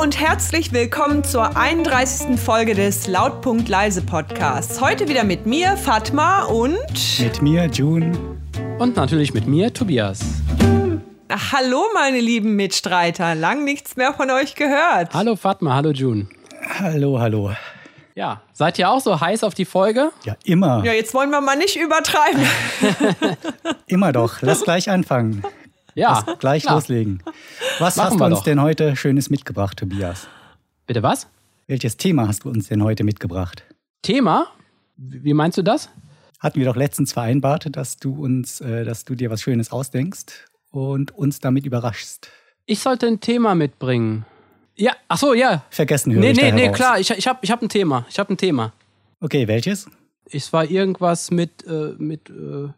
und herzlich willkommen zur 31. Folge des Lautpunkt Leise Podcasts. Heute wieder mit mir, Fatma und. Mit mir, June. Und natürlich mit mir, Tobias. Hallo, meine lieben Mitstreiter. Lang nichts mehr von euch gehört. Hallo, Fatma. Hallo, June. Hallo, hallo. Ja, seid ihr auch so heiß auf die Folge? Ja, immer. Ja, jetzt wollen wir mal nicht übertreiben. immer doch. Lass gleich anfangen. Ja. Lass gleich klar. loslegen. Was Machen hast du uns doch. denn heute Schönes mitgebracht, Tobias? Bitte was? Welches Thema hast du uns denn heute mitgebracht? Thema? Wie meinst du das? Hatten wir doch letztens vereinbart, dass du uns, äh, dass du dir was Schönes ausdenkst und uns damit überraschst. Ich sollte ein Thema mitbringen. Ja, ach so, ja. Vergessen höre Nee, ich nee, nee, heraus. klar. Ich, ich habe ich hab ein Thema. Ich habe ein Thema. Okay, welches? Es war irgendwas mit, äh, mit äh,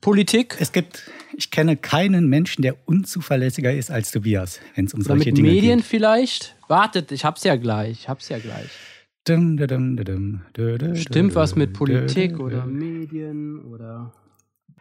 Politik Es gibt, ich kenne keinen Menschen, der unzuverlässiger ist als Tobias, wenn es um oder solche mit Dinge Medien geht. vielleicht. Wartet, ich hab's ja gleich. Ich hab's ja gleich. Dum, dum, dum, Stimmt was mit Politik oder. Medien oder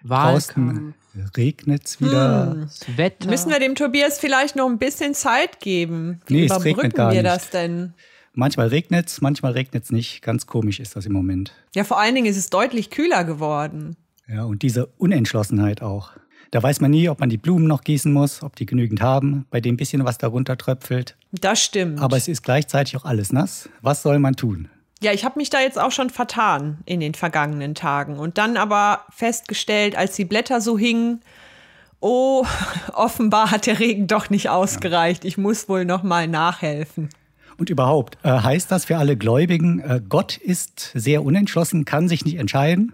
Draußen Wahlkampf, regnet's wieder. das Wetter. Müssen wir dem Tobias vielleicht noch ein bisschen Zeit geben? Wie Nee, es regnet überbrücken gar wir nicht. das denn? Manchmal regnet's, manchmal regnet's nicht. Ganz komisch ist das im Moment. Ja, vor allen Dingen ist es deutlich kühler geworden. Ja, und diese Unentschlossenheit auch. Da weiß man nie, ob man die Blumen noch gießen muss, ob die genügend haben, bei dem bisschen was darunter tröpfelt. Das stimmt. Aber es ist gleichzeitig auch alles nass. Was soll man tun? Ja, ich habe mich da jetzt auch schon vertan in den vergangenen Tagen und dann aber festgestellt, als die Blätter so hingen, oh, offenbar hat der Regen doch nicht ausgereicht. Ich muss wohl noch mal nachhelfen. Und überhaupt, äh, heißt das für alle Gläubigen, äh, Gott ist sehr unentschlossen, kann sich nicht entscheiden?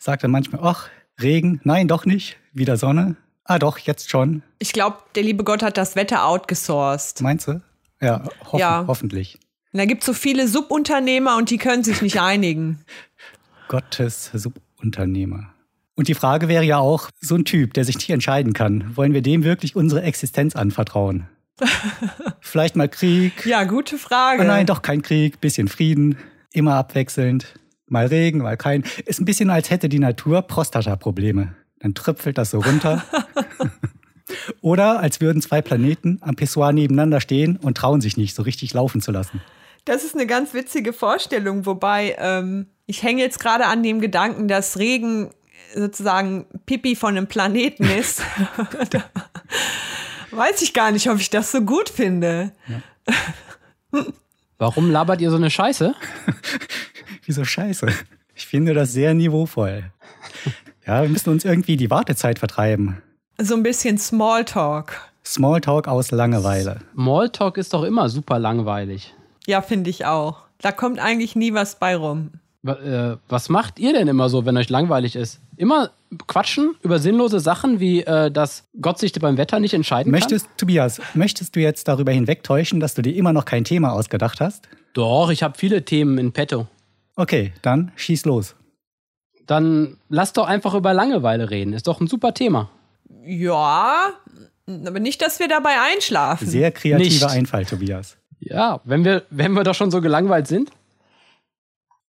Sagt er manchmal, ach, Regen, nein, doch nicht, wieder Sonne. Ah, doch, jetzt schon. Ich glaube, der liebe Gott hat das Wetter outgesourced. Meinst du? Ja, hoffen, Ja. hoffentlich. Und da gibt es so viele Subunternehmer und die können sich nicht einigen. Gottes Subunternehmer. Und die Frage wäre ja auch, so ein Typ, der sich nicht entscheiden kann, wollen wir dem wirklich unsere Existenz anvertrauen? Vielleicht mal Krieg. Ja, gute Frage. Oh nein, doch kein Krieg, bisschen Frieden, immer abwechselnd. Mal Regen, mal kein. Ist ein bisschen, als hätte die Natur Prostata-Probleme. Dann tröpfelt das so runter. Oder als würden zwei Planeten am Pissoir nebeneinander stehen und trauen sich nicht, so richtig laufen zu lassen. Das ist eine ganz witzige Vorstellung, wobei ähm, ich hänge jetzt gerade an dem Gedanken, dass Regen sozusagen Pipi von einem Planeten ist. weiß ich gar nicht, ob ich das so gut finde. Warum labert ihr so eine Scheiße? Wieso scheiße? Ich finde das sehr niveauvoll. Ja, wir müssen uns irgendwie die Wartezeit vertreiben. So ein bisschen Smalltalk. Smalltalk aus Langeweile. Smalltalk ist doch immer super langweilig. Ja, finde ich auch. Da kommt eigentlich nie was bei rum. Äh, Was macht ihr denn immer so, wenn euch langweilig ist? Immer quatschen über sinnlose Sachen, wie äh, dass Gott sich beim Wetter nicht entscheiden Möchtest, Tobias, möchtest du jetzt darüber hinwegtäuschen, dass du dir immer noch kein Thema ausgedacht hast? kann? Doch, ich habe viele Themen in petto. Okay, dann schieß los. Dann lass doch einfach über Langeweile reden. Ist doch ein super Thema. Ja, aber nicht, dass wir dabei einschlafen. Sehr kreativer Nicht. Einfall, Tobias. Ja, wenn wir, wenn wir doch schon so gelangweilt sind.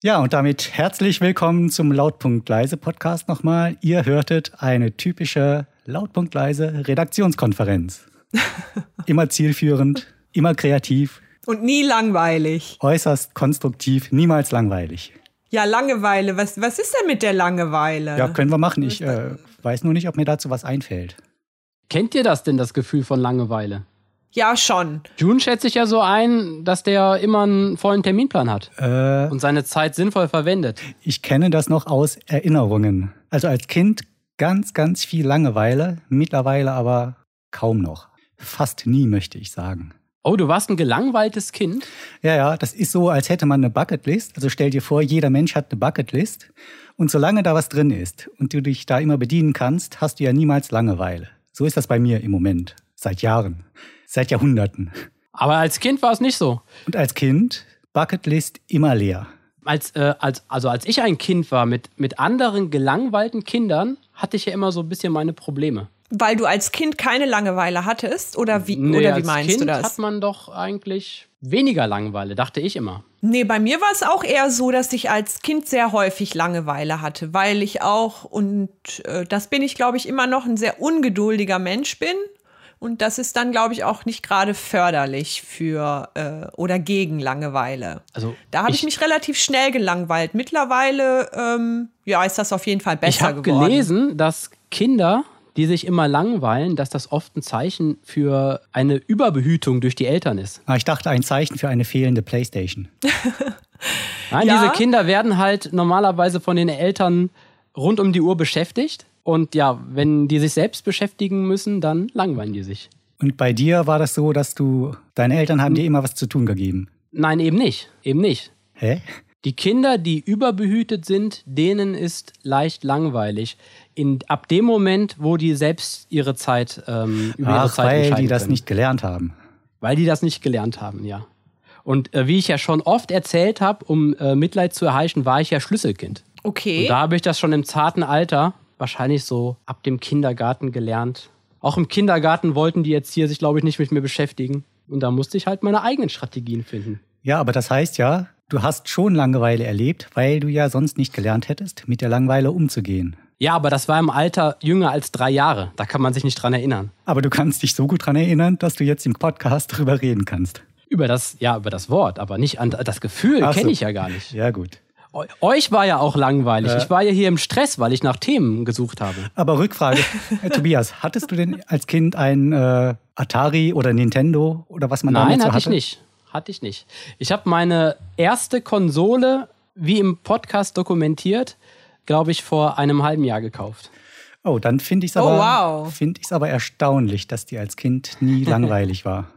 Ja, und damit herzlich willkommen zum Lautpunkt Leise Podcast nochmal. Ihr hörtet eine typische Lautpunkt Leise Redaktionskonferenz. Immer zielführend, immer kreativ, Und nie langweilig. äußerst konstruktiv, niemals langweilig. Ja, Langeweile. Was, was ist denn mit der Langeweile? Ja, können wir machen. Ich äh, weiß nur nicht, ob mir dazu was einfällt. Kennt ihr das denn, das Gefühl von Langeweile? Ja, schon. June schätzt sich ja so ein, dass der immer einen vollen Terminplan hat Äh, und seine Zeit sinnvoll verwendet. ich kenne das noch aus Erinnerungen. Also als Kind ganz, ganz viel Langeweile, mittlerweile aber kaum noch. Fast nie, möchte ich sagen. Oh, du warst ein gelangweiltes Kind? Ja, ja, das ist so, als hätte man eine Bucketlist. Also stell dir vor, jeder Mensch hat eine Bucketlist. Und solange da was drin ist und du dich da immer bedienen kannst, hast du ja niemals Langeweile. So ist das bei mir im Moment. Seit Jahren. Seit Jahrhunderten. Aber als Kind war es nicht so. Und als Kind, Bucketlist immer leer. Als, äh, als, also als ich ein Kind war mit, mit anderen gelangweilten Kindern, hatte ich ja immer so ein bisschen meine Probleme. Weil du als Kind keine Langeweile hattest? Oder wie, Nee, oder wie als meinst kind du das? hat man doch eigentlich weniger Langeweile, dachte ich immer. Nee, bei mir war es auch eher so, dass ich als Kind sehr häufig Langeweile hatte, weil ich auch, und äh, das bin ich, glaube ich, immer noch ein sehr ungeduldiger Mensch bin Und das ist dann, glaube ich, auch nicht gerade förderlich für äh, oder gegen Langeweile. Also Da habe ich, ich- mich relativ schnell gelangweilt. Mittlerweile, ähm, ja, ist das auf jeden Fall besser Ich habe geworden. gelesen, dass Kinder, die sich immer langweilen, dass das oft ein Zeichen für eine Überbehütung durch die Eltern ist. Ah, ich dachte, ein Zeichen für eine fehlende Playstation. Nein, Ja. diese Kinder werden halt normalerweise von den Eltern rund um die Uhr beschäftigt. Und ja, wenn die sich selbst beschäftigen müssen, dann langweilen die sich. Und bei dir war das so, dass du, deine Eltern haben dir immer was zu tun gegeben. Nein, eben nicht. Eben nicht. Hä? Die Kinder, die überbehütet sind, denen ist leicht langweilig. In, ab dem Moment, wo die selbst ihre Zeit über ihre Ach, Zeit weil die das können. nicht gelernt haben. Weil die das nicht gelernt haben, ja. Und äh, wie ich ja schon oft erzählt habe, um äh, Mitleid zu erheischen, war ich ja Schlüsselkind. Okay. Und da habe ich das schon im zarten Alter, wahrscheinlich so ab dem Kindergarten gelernt. Auch im Kindergarten wollten die Erzieher sich, glaube ich, nicht mit mir beschäftigen. Und da musste ich halt meine eigenen Strategien finden. Ja, aber das heißt ja, du hast schon Langeweile erlebt, weil du ja sonst nicht gelernt hättest, mit der Langeweile umzugehen. Ja, aber das war im Alter jünger als drei Jahre. Da kann man sich nicht dran erinnern. Aber du kannst dich so gut dran erinnern, dass du jetzt im Podcast darüber reden kannst. Über das, ja, über das Wort, aber nicht an das Gefühl so. kenne ich ja gar nicht. Ja, gut. Eu- Euch war ja auch langweilig. Ich war ja hier im Stress, weil ich nach Themen gesucht habe. Aber Rückfrage, äh, Tobias, hattest du denn als Kind ein äh, Atari oder Nintendo oder was man Nein, damals so hatte hatte? ich nicht. Hatte ich nicht. Ich habe meine erste Konsole, wie im Podcast dokumentiert, glaube ich, vor einem halben Jahr gekauft. Oh, dann finde ich es Oh, aber, wow. find ich's aber erstaunlich, dass dir als Kind nie langweilig war.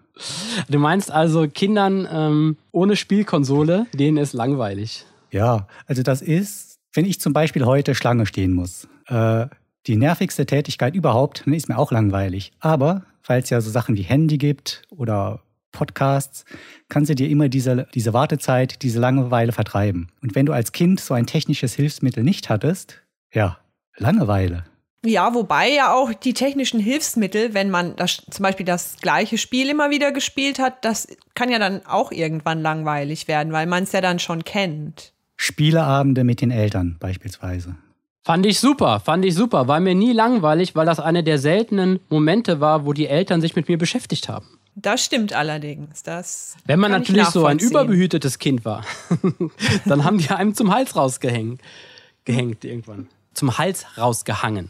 Du meinst also Kindern ähm, ohne Spielkonsole, denen ist langweilig. Ja, also das ist, wenn ich zum Beispiel heute Schlange stehen muss, äh, die nervigste Tätigkeit überhaupt, dann ist mir auch langweilig. Aber weil es ja so Sachen wie Handy gibt oder Podcasts, kannst du dir immer diese, diese Wartezeit, diese Langeweile vertreiben. Und wenn du als Kind so ein technisches Hilfsmittel nicht hattest, ja, Langeweile. Ja, wobei ja auch die technischen Hilfsmittel, wenn man das, zum Beispiel das gleiche Spiel immer wieder gespielt hat, das kann ja dann auch irgendwann langweilig werden, weil man es ja dann schon kennt. Spieleabende mit den Eltern beispielsweise. Fand ich super, fand ich super. War mir nie langweilig, weil das eine der seltenen Momente war, wo die Eltern sich mit mir beschäftigt haben. Das stimmt allerdings. Das Wenn man natürlich so ein überbehütetes Kind war, dann haben die einem zum Hals rausgehängt. Gehängt irgendwann. Zum Hals rausgehangen.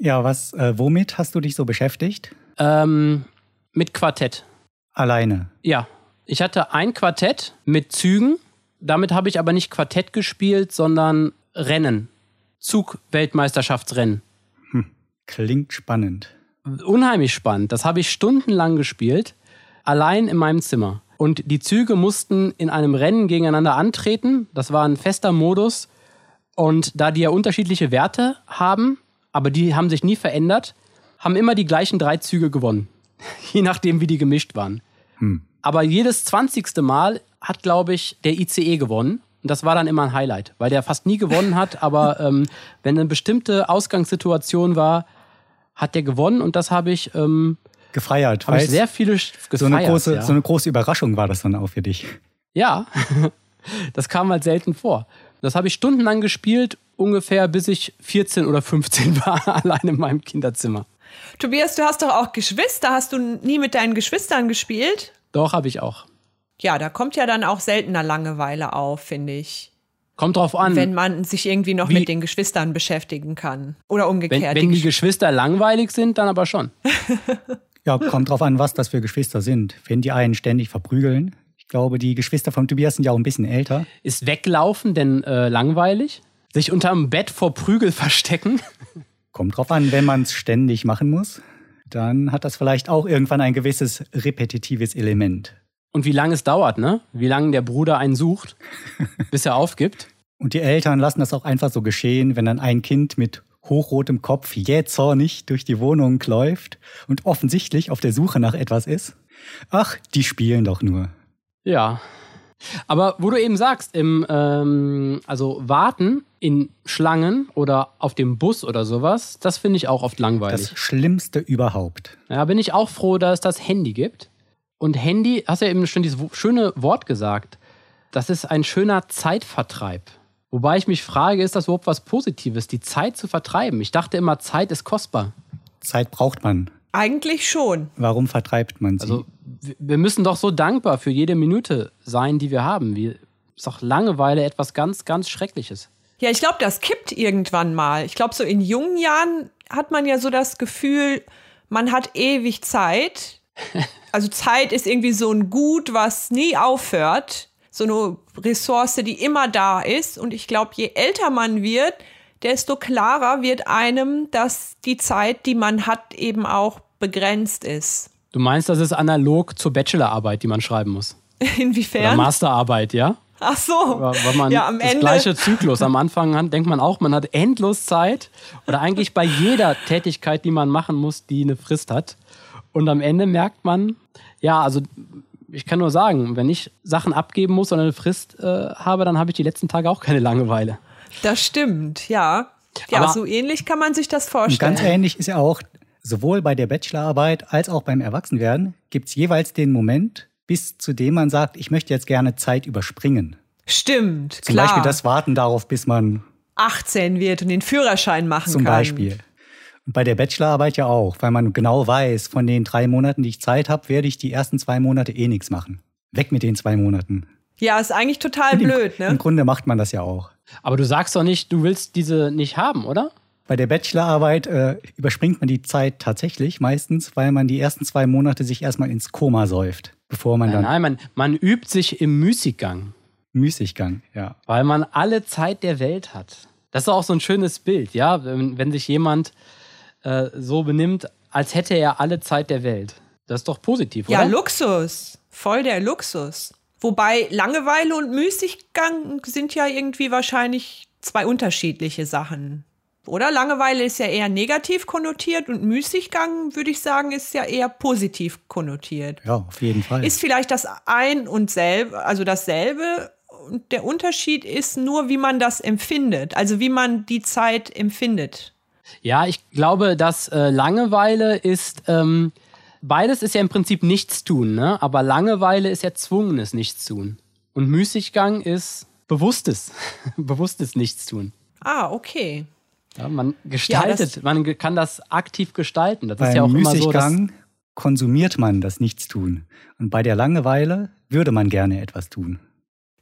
Ja, was, äh, womit hast du dich so beschäftigt? Ähm, mit Quartett. Alleine. Ja, ich hatte ein Quartett mit Zügen. Damit habe ich aber nicht Quartett gespielt, sondern Rennen. Zug-Weltmeisterschaftsrennen. Klingt spannend. Unheimlich spannend. Das habe ich stundenlang gespielt, allein in meinem Zimmer. Und die Züge mussten in einem Rennen gegeneinander antreten. Das war ein fester Modus. Und da die ja unterschiedliche Werte haben, aber die haben sich nie verändert, haben immer die gleichen drei Züge gewonnen. Je nachdem, wie die gemischt waren. Aber jedes 20. Mal hat, glaube ich, der ICE gewonnen. Und das war dann immer ein Highlight, weil der fast nie gewonnen hat. Aber ähm, wenn eine bestimmte Ausgangssituation war, hat der gewonnen. Und das habe ich, ähm, Gefeiert. ich sehr viele gefeiert. so, eine große, ja. so eine große Überraschung war das dann auch für dich. ja, das kam halt selten vor. Das habe ich stundenlang gespielt, ungefähr bis ich 14 oder 15 war, allein in meinem Kinderzimmer. Tobias, du hast doch auch Geschwister. Hast du nie mit deinen Geschwistern gespielt? Doch, habe ich auch. Ja, da kommt ja dann auch seltener Langeweile auf, finde ich. Kommt drauf an. Wenn man sich irgendwie noch Wie- mit den Geschwistern beschäftigen kann. Oder wenn, umgekehrt. wenn die Gesch- Geschwister langweilig sind, dann aber schon. Ja, kommt drauf an, was das für Geschwister sind. Wenn die einen ständig verprügeln. Ich glaube, die Geschwister von Tobias sind ja auch ein bisschen älter. Ist weglaufen denn äh, langweilig? Sich unterm Bett vor Prügel verstecken? Kommt drauf an, wenn man es ständig machen muss, dann hat das vielleicht auch irgendwann ein gewisses repetitives Element. Und wie lange es dauert, ne? Wie lange der Bruder einen sucht, bis er aufgibt. Und die Eltern lassen das auch einfach so geschehen, wenn dann ein Kind mit hochrotem Kopf jähzornig durch die Wohnung läuft und offensichtlich auf der Suche nach etwas ist. Ach, die spielen doch nur. Ja. Aber wo du eben sagst, im, ähm, also warten in Schlangen oder auf dem Bus oder sowas, das finde ich auch oft langweilig. Das Schlimmste überhaupt. Ja, bin ich auch froh, dass es das Handy gibt. Und Handy, hast ja eben schon dieses schöne Wort gesagt, das ist ein schöner Zeitvertreib. Wobei ich mich frage, ist das überhaupt was Positives, die Zeit zu vertreiben? Ich dachte immer, Zeit ist kostbar. Zeit braucht man. Eigentlich schon. Warum vertreibt man sie? Also wir- müssen doch so dankbar für jede Minute sein, die wir haben. Wir, ist doch Langeweile etwas ganz, ganz Schreckliches. Ja, ich glaube, das kippt irgendwann mal. Ich glaube, so in jungen Jahren hat man ja so das Gefühl, man hat ewig Zeit. Also Zeit ist irgendwie so ein Gut, was nie aufhört. So eine Ressource, die immer da ist. Und ich glaube, je älter man wird, desto klarer wird einem, dass die Zeit, die man hat, eben auch begrenzt ist. Du meinst, das ist analog zur Bachelorarbeit, die man schreiben muss? Oder Inwiefern? Masterarbeit, ja? Ach so. Weil man ja, am das Ende. gleiche Zyklus. Am Anfang hat- denkt man auch, man hat endlos Zeit. Oder eigentlich bei jeder Tätigkeit, die man machen muss, die eine Frist hat. Und am Ende merkt man, ja, also ich kann nur sagen, wenn ich Sachen abgeben muss und eine Frist äh, habe, dann habe ich die letzten Tage auch keine Langeweile. Das stimmt, ja. Ja, Aber- so ähnlich kann man sich das Und vorstellen. ganz ähnlich ist ja auch, sowohl bei der Bachelorarbeit als auch beim Erwachsenwerden gibt es jeweils den Moment, bis zu dem man sagt, ich möchte jetzt gerne Zeit überspringen. Stimmt, Zum klar. Beispiel das Warten darauf, bis man 18 wird und den Führerschein machen zum kann. Beispiel. Und bei der Bachelorarbeit ja auch, weil man genau weiß, von den drei Monaten, die ich Zeit habe, werde ich die ersten zwei Monate eh nichts machen. Weg mit den zwei Monaten. Ja, ist eigentlich total Und im- blöd, Im ne? Grunde macht man das ja auch. Aber du sagst doch nicht, du willst diese nicht haben, oder? Bei der Bachelorarbeit äh, überspringt man die Zeit tatsächlich meistens, weil man die ersten zwei Monate sich erstmal ins Koma säuft, bevor man Nein, dann nein man, man übt sich im Müßiggang, Müßiggang, ja. weil man alle Zeit der Welt hat. Das ist auch so ein schönes Bild, ja, wenn, wenn sich jemand äh, so benimmt, als hätte er alle Zeit der Welt. Das ist doch positiv, Ja, oder? Luxus. Voll der Luxus. Wobei Langeweile und Müßiggang sind ja irgendwie wahrscheinlich zwei unterschiedliche Sachen. Oder? Langeweile ist ja eher negativ konnotiert und Müßiggang, würde ich sagen, ist ja eher positiv konnotiert. Ja, auf jeden Fall. Ist vielleicht das ein und selbe, also dasselbe. Und der Unterschied ist nur, wie man das empfindet. Also wie man die Zeit empfindet. Ja, ich glaube, dass äh, Langeweile ist, ähm, beides ist ja im Prinzip nichts tun, ne? aber Langeweile ist erzwungenes Nichtstun. Und Müßiggang ist bewusstes, bewusstes Nichtstun. Ah, okay. Ja, man gestaltet, man ge- kann das aktiv gestalten. Das ist ja auch immer so. Dass, Müßiggang konsumiert man das Nichtstun. Und bei der Langeweile würde man gerne etwas tun.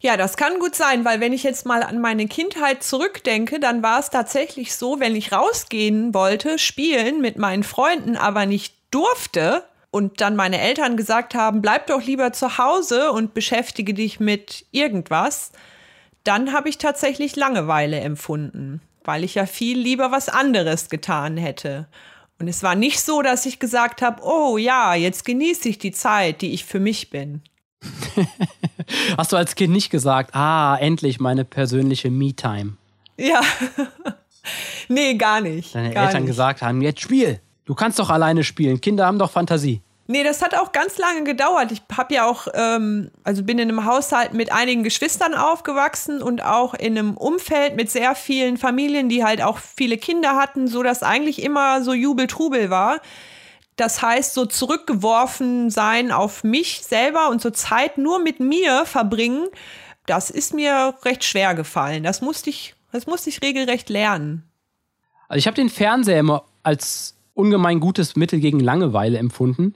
Ja, das kann gut sein, weil wenn ich jetzt mal an meine Kindheit zurückdenke, dann war es tatsächlich so, wenn ich rausgehen wollte, spielen mit meinen Freunden, aber nicht durfte und dann meine Eltern gesagt haben, bleib doch lieber zu Hause und beschäftige dich mit irgendwas, dann habe ich tatsächlich Langeweile empfunden, weil ich ja viel lieber was anderes getan hätte. Und es war nicht so, dass ich gesagt habe, oh ja, jetzt genieße ich die Zeit, die ich für mich bin. hast du als Kind nicht gesagt, ah, endlich meine persönliche Me-Time. Ja. nee, gar nicht. Deine gar Eltern nicht. gesagt haben, jetzt spiel. Du kannst doch alleine spielen. Kinder haben doch Fantasie. Nee, das hat auch ganz lange gedauert. Ich habe ja auch, ähm, also bin in einem Haushalt mit einigen Geschwistern aufgewachsen und auch in einem Umfeld mit sehr vielen Familien, die halt auch viele Kinder hatten, so dass eigentlich immer so Jubel-Trubel war. Das heißt, so zurückgeworfen sein auf mich selber und so Zeit nur mit mir verbringen, das ist mir recht schwer gefallen. Das musste ich, das musste ich regelrecht lernen. Also ich habe den Fernseher immer als ungemein gutes Mittel gegen Langeweile empfunden,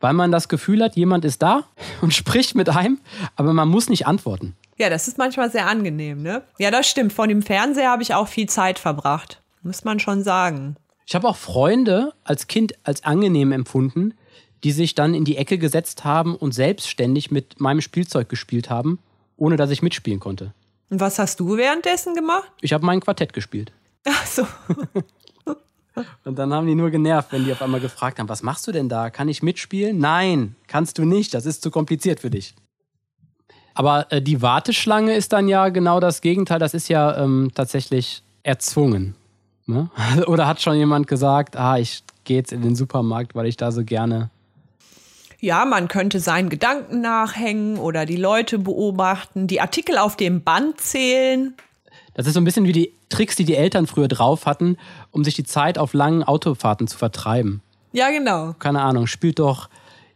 weil man das Gefühl hat, jemand ist da und spricht mit einem, aber man muss nicht antworten. Ja, das ist manchmal sehr angenehm, ne? Ja, das stimmt. Vor dem Fernseher habe ich auch viel Zeit verbracht. Muss man schon sagen. Ich habe auch Freunde als Kind als angenehm empfunden, die sich dann in die Ecke gesetzt haben und selbstständig mit meinem Spielzeug gespielt haben, ohne dass ich mitspielen konnte. Und was hast du währenddessen gemacht? Ich habe mein Quartett gespielt. Ach so. Und dann haben die nur genervt, wenn die auf einmal gefragt haben, was machst du denn da? Kann ich mitspielen? Nein, kannst du nicht. Das ist zu kompliziert für dich. Aber äh, die Warteschlange ist dann ja genau das Gegenteil. Das ist ja ähm, tatsächlich erzwungen. Ne? Oder hat schon jemand gesagt, ah, ich gehe jetzt in den Supermarkt, weil ich da so gerne. Ja, man könnte seinen Gedanken nachhängen oder die Leute beobachten, die Artikel auf dem Band zählen. Das ist so ein bisschen wie die Tricks, die die Eltern früher drauf hatten, um sich die Zeit auf langen Autofahrten zu vertreiben. Ja, genau. keine Ahnung, spielt doch,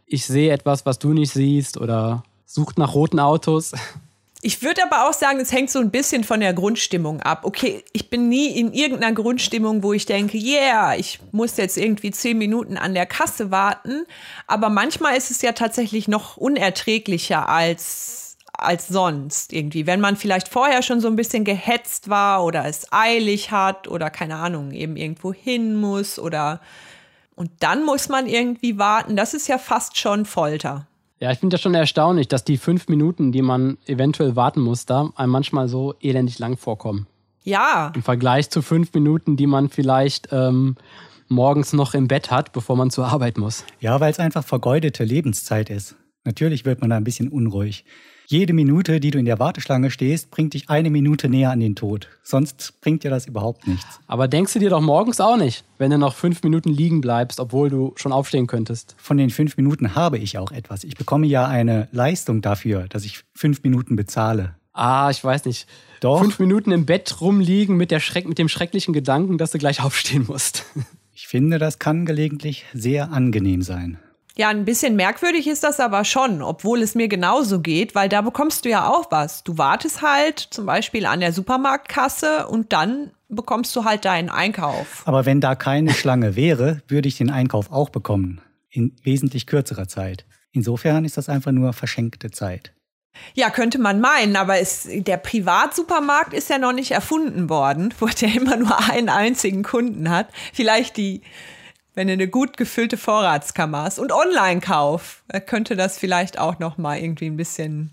ich sehe etwas, was du nicht siehst oder sucht nach roten Autos. Ich würde aber auch sagen, es hängt so ein bisschen von der Grundstimmung ab. Okay, ich bin nie in irgendeiner Grundstimmung, wo ich denke, yeah, ich muss jetzt irgendwie zehn Minuten an der Kasse warten. Aber manchmal ist es ja tatsächlich noch unerträglicher als, als sonst irgendwie. Wenn man vielleicht vorher schon so ein bisschen gehetzt war oder es eilig hat oder keine Ahnung, eben irgendwo hin muss oder und dann muss man irgendwie warten. Das ist ja fast schon Folter. Ja, ich finde das schon erstaunlich, dass die fünf Minuten, die man eventuell warten muss, da einem manchmal so elendig lang vorkommen. Ja. Im Vergleich zu fünf Minuten, die man vielleicht ähm, morgens noch im Bett hat, bevor man zur Arbeit muss. Ja, weil es einfach vergeudete Lebenszeit ist. Natürlich wird man da ein bisschen unruhig. Jede Minute, die du in der Warteschlange stehst, bringt dich eine Minute näher an den Tod. Sonst bringt dir das überhaupt nichts. Aber denkst du dir doch morgens auch nicht, wenn du noch fünf Minuten liegen bleibst, obwohl du schon aufstehen könntest? Von den fünf Minuten habe ich auch etwas. Ich bekomme ja eine Leistung dafür, dass ich fünf Minuten bezahle. Ah, ich weiß nicht. Doch. Fünf Minuten im Bett rumliegen mit, der Schreck, mit dem schrecklichen Gedanken, dass du gleich aufstehen musst. Ich finde, das kann gelegentlich sehr angenehm sein. Ja, ein bisschen merkwürdig ist das aber schon, obwohl es mir genauso geht, weil da bekommst du ja auch was. Du wartest halt zum Beispiel an der Supermarktkasse und dann bekommst du halt deinen Einkauf. Aber wenn da keine Schlange wäre, würde ich den Einkauf auch bekommen. In wesentlich kürzerer Zeit. Insofern ist das einfach nur verschenkte Zeit. Ja, könnte man meinen, aber es, der Privatsupermarkt ist ja noch nicht erfunden worden, wo der immer nur einen einzigen Kunden hat. Vielleicht die wenn du eine gut gefüllte Vorratskammer hast und Online-Kauf, könnte das vielleicht auch noch mal irgendwie ein bisschen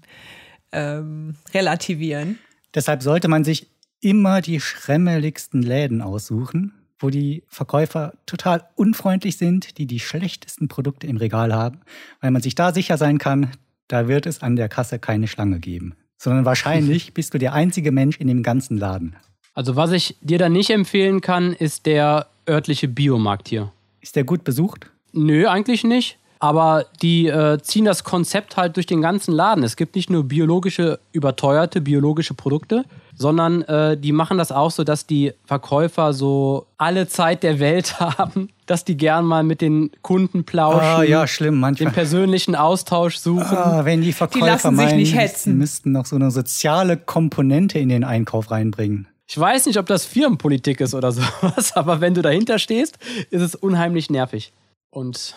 ähm, relativieren. Deshalb sollte man sich immer die schremmeligsten Läden aussuchen, wo die Verkäufer total unfreundlich sind, die die schlechtesten Produkte im Regal haben, weil man sich da sicher sein kann, da wird es an der Kasse keine Schlange geben, sondern wahrscheinlich bist du der einzige Mensch in dem ganzen Laden. Also was ich dir da nicht empfehlen kann, ist der örtliche Biomarkt hier. Ist der gut besucht? Nö, eigentlich nicht. Aber die äh, ziehen das Konzept halt durch den ganzen Laden. Es gibt nicht nur biologische, überteuerte biologische Produkte, sondern äh, die machen das auch so, dass die Verkäufer so alle Zeit der Welt haben, dass die gern mal mit den Kunden plauschen. Ah, ja, schlimm, manchmal. Den persönlichen Austausch suchen. Ah, wenn die Verkäufer die lassen meinen, sich nicht hetzen. die müssten noch so eine soziale Komponente in den Einkauf reinbringen. Ich weiß nicht, ob das Firmenpolitik ist oder sowas, aber wenn du dahinter stehst, ist es unheimlich nervig und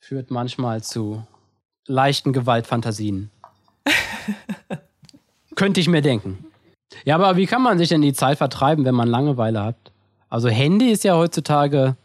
führt manchmal zu leichten Gewaltfantasien. Könnte ich mir denken. Ja, aber wie kann man sich denn die Zeit vertreiben, wenn man Langeweile hat? Also Handy ist ja heutzutage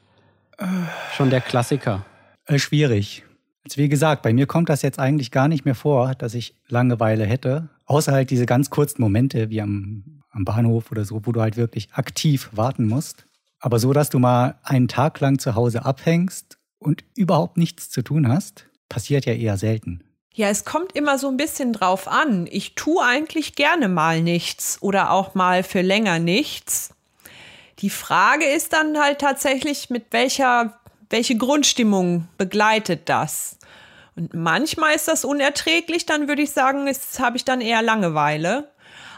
schon der Klassiker. Äh, schwierig. Also wie gesagt, bei mir kommt das jetzt eigentlich gar nicht mehr vor, dass ich Langeweile hätte. Außer halt diese ganz kurzen Momente wie am, am Bahnhof oder so, wo du halt wirklich aktiv warten musst. Aber so, dass du mal einen Tag lang zu Hause abhängst und überhaupt nichts zu tun hast, passiert ja eher selten. Ja, es kommt immer so ein bisschen drauf an. Ich tue eigentlich gerne mal nichts oder auch mal für länger nichts. Die Frage ist dann halt tatsächlich, mit welcher, welche Grundstimmung begleitet das? Und manchmal ist das unerträglich, dann würde ich sagen, habe ich dann eher Langeweile.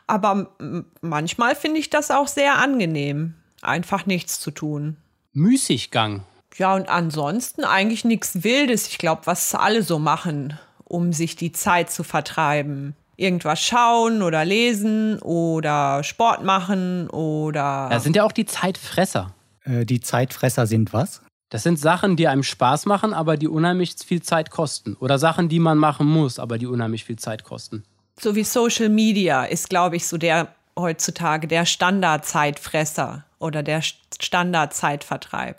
Aber manchmal finde ich das auch sehr angenehm, einfach nichts zu tun. Müßiggang. Ja, und ansonsten eigentlich nichts Wildes. Ich glaube, was alle so machen, um sich die Zeit zu vertreiben. Irgendwas schauen oder lesen oder Sport machen oder. Das sind ja auch die Zeitfresser. Äh, die Zeitfresser sind was? Das sind Sachen, die einem Spaß machen, aber die unheimlich viel Zeit kosten. Oder Sachen, die man machen muss, aber die unheimlich viel Zeit kosten. So wie Social Media ist, glaube ich, so der heutzutage der Standardzeitfresser oder der Standardzeitvertreib.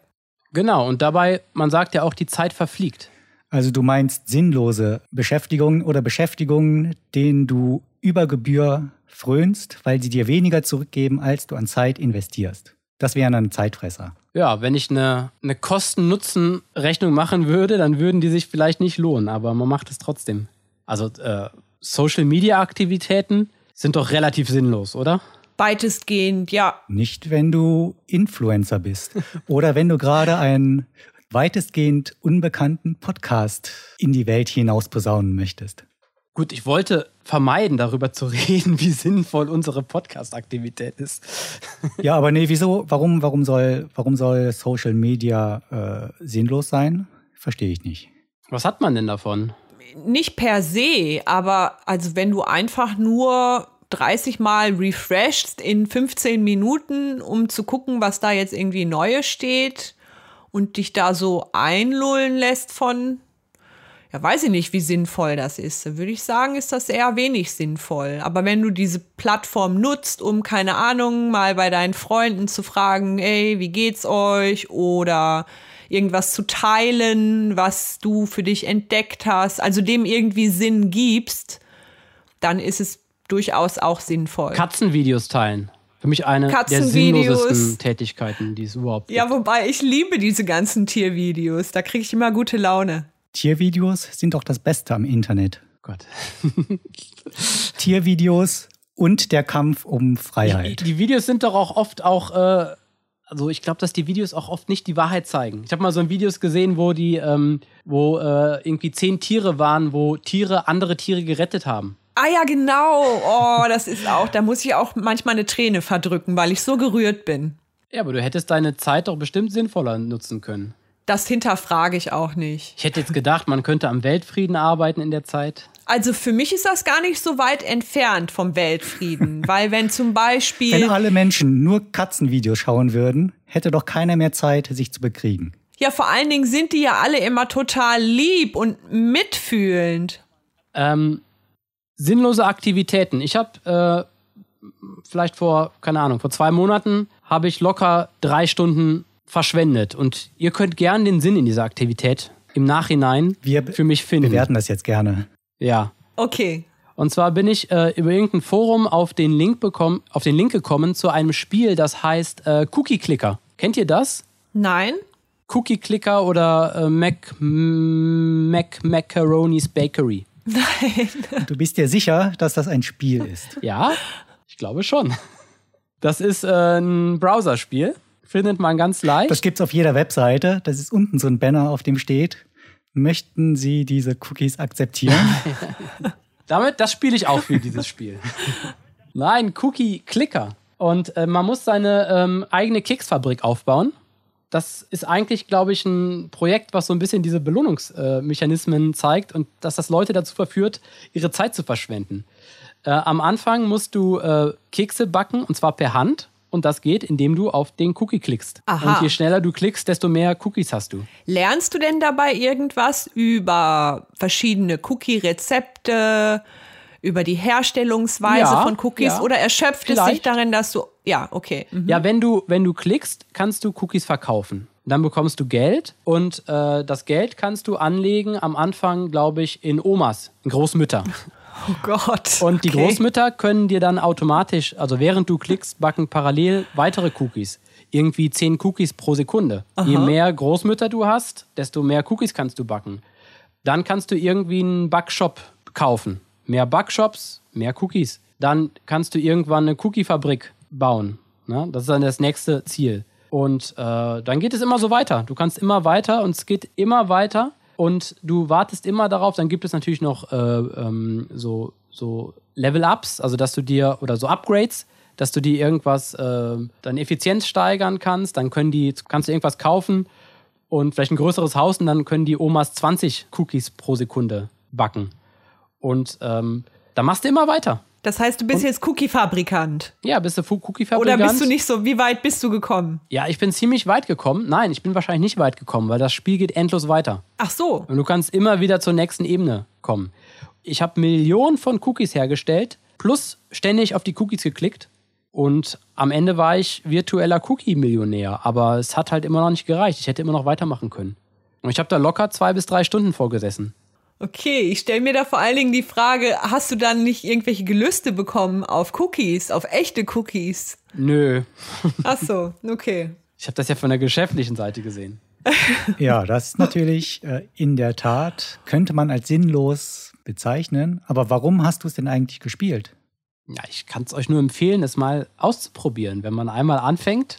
Genau, und dabei, man sagt ja auch, die Zeit verfliegt. Also du meinst sinnlose Beschäftigungen oder Beschäftigungen, denen du über Gebühr frönst, weil sie dir weniger zurückgeben, als du an Zeit investierst. Das wären dann Zeitfresser. Ja, wenn ich eine, eine Kosten-Nutzen-Rechnung machen würde, dann würden die sich vielleicht nicht lohnen, aber man macht es trotzdem. Also äh, Social-Media-Aktivitäten sind doch relativ sinnlos, oder? Weitestgehend, ja. Nicht, wenn du Influencer bist oder wenn du gerade einen weitestgehend unbekannten Podcast in die Welt hinaus posaunen möchtest. Gut, ich wollte vermeiden, darüber zu reden, wie sinnvoll unsere Podcast-Aktivität ist. Ja, aber nee, wieso? Warum, warum, soll, warum soll Social Media äh, sinnlos sein? Verstehe ich nicht. Was hat man denn davon? Nicht per se, aber also wenn du einfach nur 30 Mal refreshst in 15 Minuten, um zu gucken, was da jetzt irgendwie Neues steht und dich da so einlullen lässt von, ja, weiß ich nicht, wie sinnvoll das ist. Da würde ich sagen, ist das eher wenig sinnvoll. Aber wenn du diese Plattform nutzt, um, keine Ahnung, mal bei deinen Freunden zu fragen, ey, wie geht's euch? Oder irgendwas zu teilen, was du für dich entdeckt hast, also dem irgendwie Sinn gibst, dann ist es durchaus auch sinnvoll. Katzenvideos teilen. Für mich eine der sinnlosesten Tätigkeiten, die es überhaupt gibt. Ja, wobei ich liebe diese ganzen Tiervideos. Da kriege ich immer gute Laune. Tiervideos sind doch das Beste am Internet. Gott. Tiervideos und der Kampf um Freiheit. Die, die Videos sind doch auch oft auch, äh, also ich glaube, dass die Videos auch oft nicht die Wahrheit zeigen. Ich habe mal so ein Videos gesehen, wo die, ähm, wo äh, irgendwie zehn Tiere waren, wo Tiere andere Tiere gerettet haben. Ah ja, genau. Oh, das ist auch, da muss ich auch manchmal eine Träne verdrücken, weil ich so gerührt bin. Ja, aber du hättest deine Zeit doch bestimmt sinnvoller nutzen können. Das hinterfrage ich auch nicht. Ich hätte jetzt gedacht, man könnte am Weltfrieden arbeiten in der Zeit. Also für mich ist das gar nicht so weit entfernt vom Weltfrieden, weil wenn zum Beispiel. Wenn alle Menschen nur Katzenvideos schauen würden, hätte doch keiner mehr Zeit, sich zu bekriegen. Ja, vor allen Dingen sind die ja alle immer total lieb und mitfühlend. Ähm, sinnlose Aktivitäten. Ich habe äh, vielleicht vor, keine Ahnung, vor zwei Monaten habe ich locker drei Stunden verschwendet. Und ihr könnt gern den Sinn in dieser Aktivität im Nachhinein Wir für mich finden. Wir bewerten das jetzt gerne. Ja. Okay. Und zwar bin ich äh, über irgendein Forum auf den Link bekommen, auf den Link gekommen zu einem Spiel, das heißt äh, Cookie Clicker. Kennt ihr das? Nein. Cookie Clicker oder äh, Mac, Mac Macaroni's Bakery. Nein. Du bist dir sicher, dass das ein Spiel ist? Ja, ich glaube schon. Das ist äh, ein Browserspiel. Findet man ganz leicht. Das gibt's auf jeder Webseite. Das ist unten so ein Banner, auf dem steht, möchten Sie diese Cookies akzeptieren? Damit, das spiele ich auch für dieses Spiel. Nein, Cookie Clicker. Und äh, man muss seine ähm, eigene Keksfabrik aufbauen. Das ist eigentlich, glaube ich, ein Projekt, was so ein bisschen diese Belohnungsmechanismen äh, zeigt und dass das Leute dazu verführt, ihre Zeit zu verschwenden. Äh, am Anfang musst du äh, Kekse backen und zwar per Hand. Und das geht, indem du auf den Cookie klickst. Aha. Und je schneller du klickst, desto mehr Cookies hast du. Lernst du denn dabei irgendwas über verschiedene Cookie-Rezepte, über die Herstellungsweise Ja, von Cookies ja. oder erschöpft es sich Vielleicht. darin, dass du ja, okay. Mhm. Ja, wenn du, wenn du klickst, kannst du Cookies verkaufen. Dann bekommst du Geld und äh, das Geld kannst du anlegen am Anfang, glaube ich, in Omas, in Großmütter. Oh Gott. Und die okay. Großmütter können dir dann automatisch, also während du klickst, backen parallel weitere Cookies. Irgendwie 10 Cookies pro Sekunde. Je mehr Großmütter du hast, desto mehr Cookies kannst du backen. Dann kannst du irgendwie einen Backshop kaufen. Mehr Backshops, mehr Cookies. Dann kannst du irgendwann eine Cookie-Fabrik bauen. Ne? Das ist dann das nächste Ziel. Und äh, dann geht es immer so weiter. Du kannst immer weiter und es geht immer weiter und du wartest immer darauf. Dann gibt es natürlich noch äh, ähm, so, so Level-Ups, also dass du dir, oder so Upgrades, dass du dir irgendwas, äh, deine Effizienz steigern kannst. Dann können die, kannst du irgendwas kaufen und vielleicht ein größeres Haus und dann können die Omas 20 Cookies pro Sekunde backen. Und ähm, da machst du immer weiter. Das heißt, du bist jetzt Cookie-Fabrikant. Ja, bist du Cookie-Fabrikant? Oder bist du nicht so, wie weit bist du gekommen? Ja, ich bin ziemlich weit gekommen. Nein, ich bin wahrscheinlich nicht weit gekommen, weil das Spiel geht endlos weiter. Ach so. Und du kannst immer wieder zur nächsten Ebene kommen. Ich habe Millionen von Cookies hergestellt, plus ständig auf die Cookies geklickt. Und am Ende war ich virtueller Cookie-Millionär. Aber es hat halt immer noch nicht gereicht. Ich hätte immer noch weitermachen können. Und ich habe da locker zwei bis drei Stunden vorgesessen. Okay, ich stelle mir da vor allen Dingen die Frage, hast du dann nicht irgendwelche Gelüste bekommen auf Cookies, auf echte Cookies? Nö. Ach so, okay. Ich habe das ja von der geschäftlichen Seite gesehen. Ja, das ist natürlich äh, in der Tat, könnte man als sinnlos bezeichnen. Aber warum hast du es denn eigentlich gespielt? Ja, ich kann es euch nur empfehlen, es mal auszuprobieren. Wenn man einmal anfängt,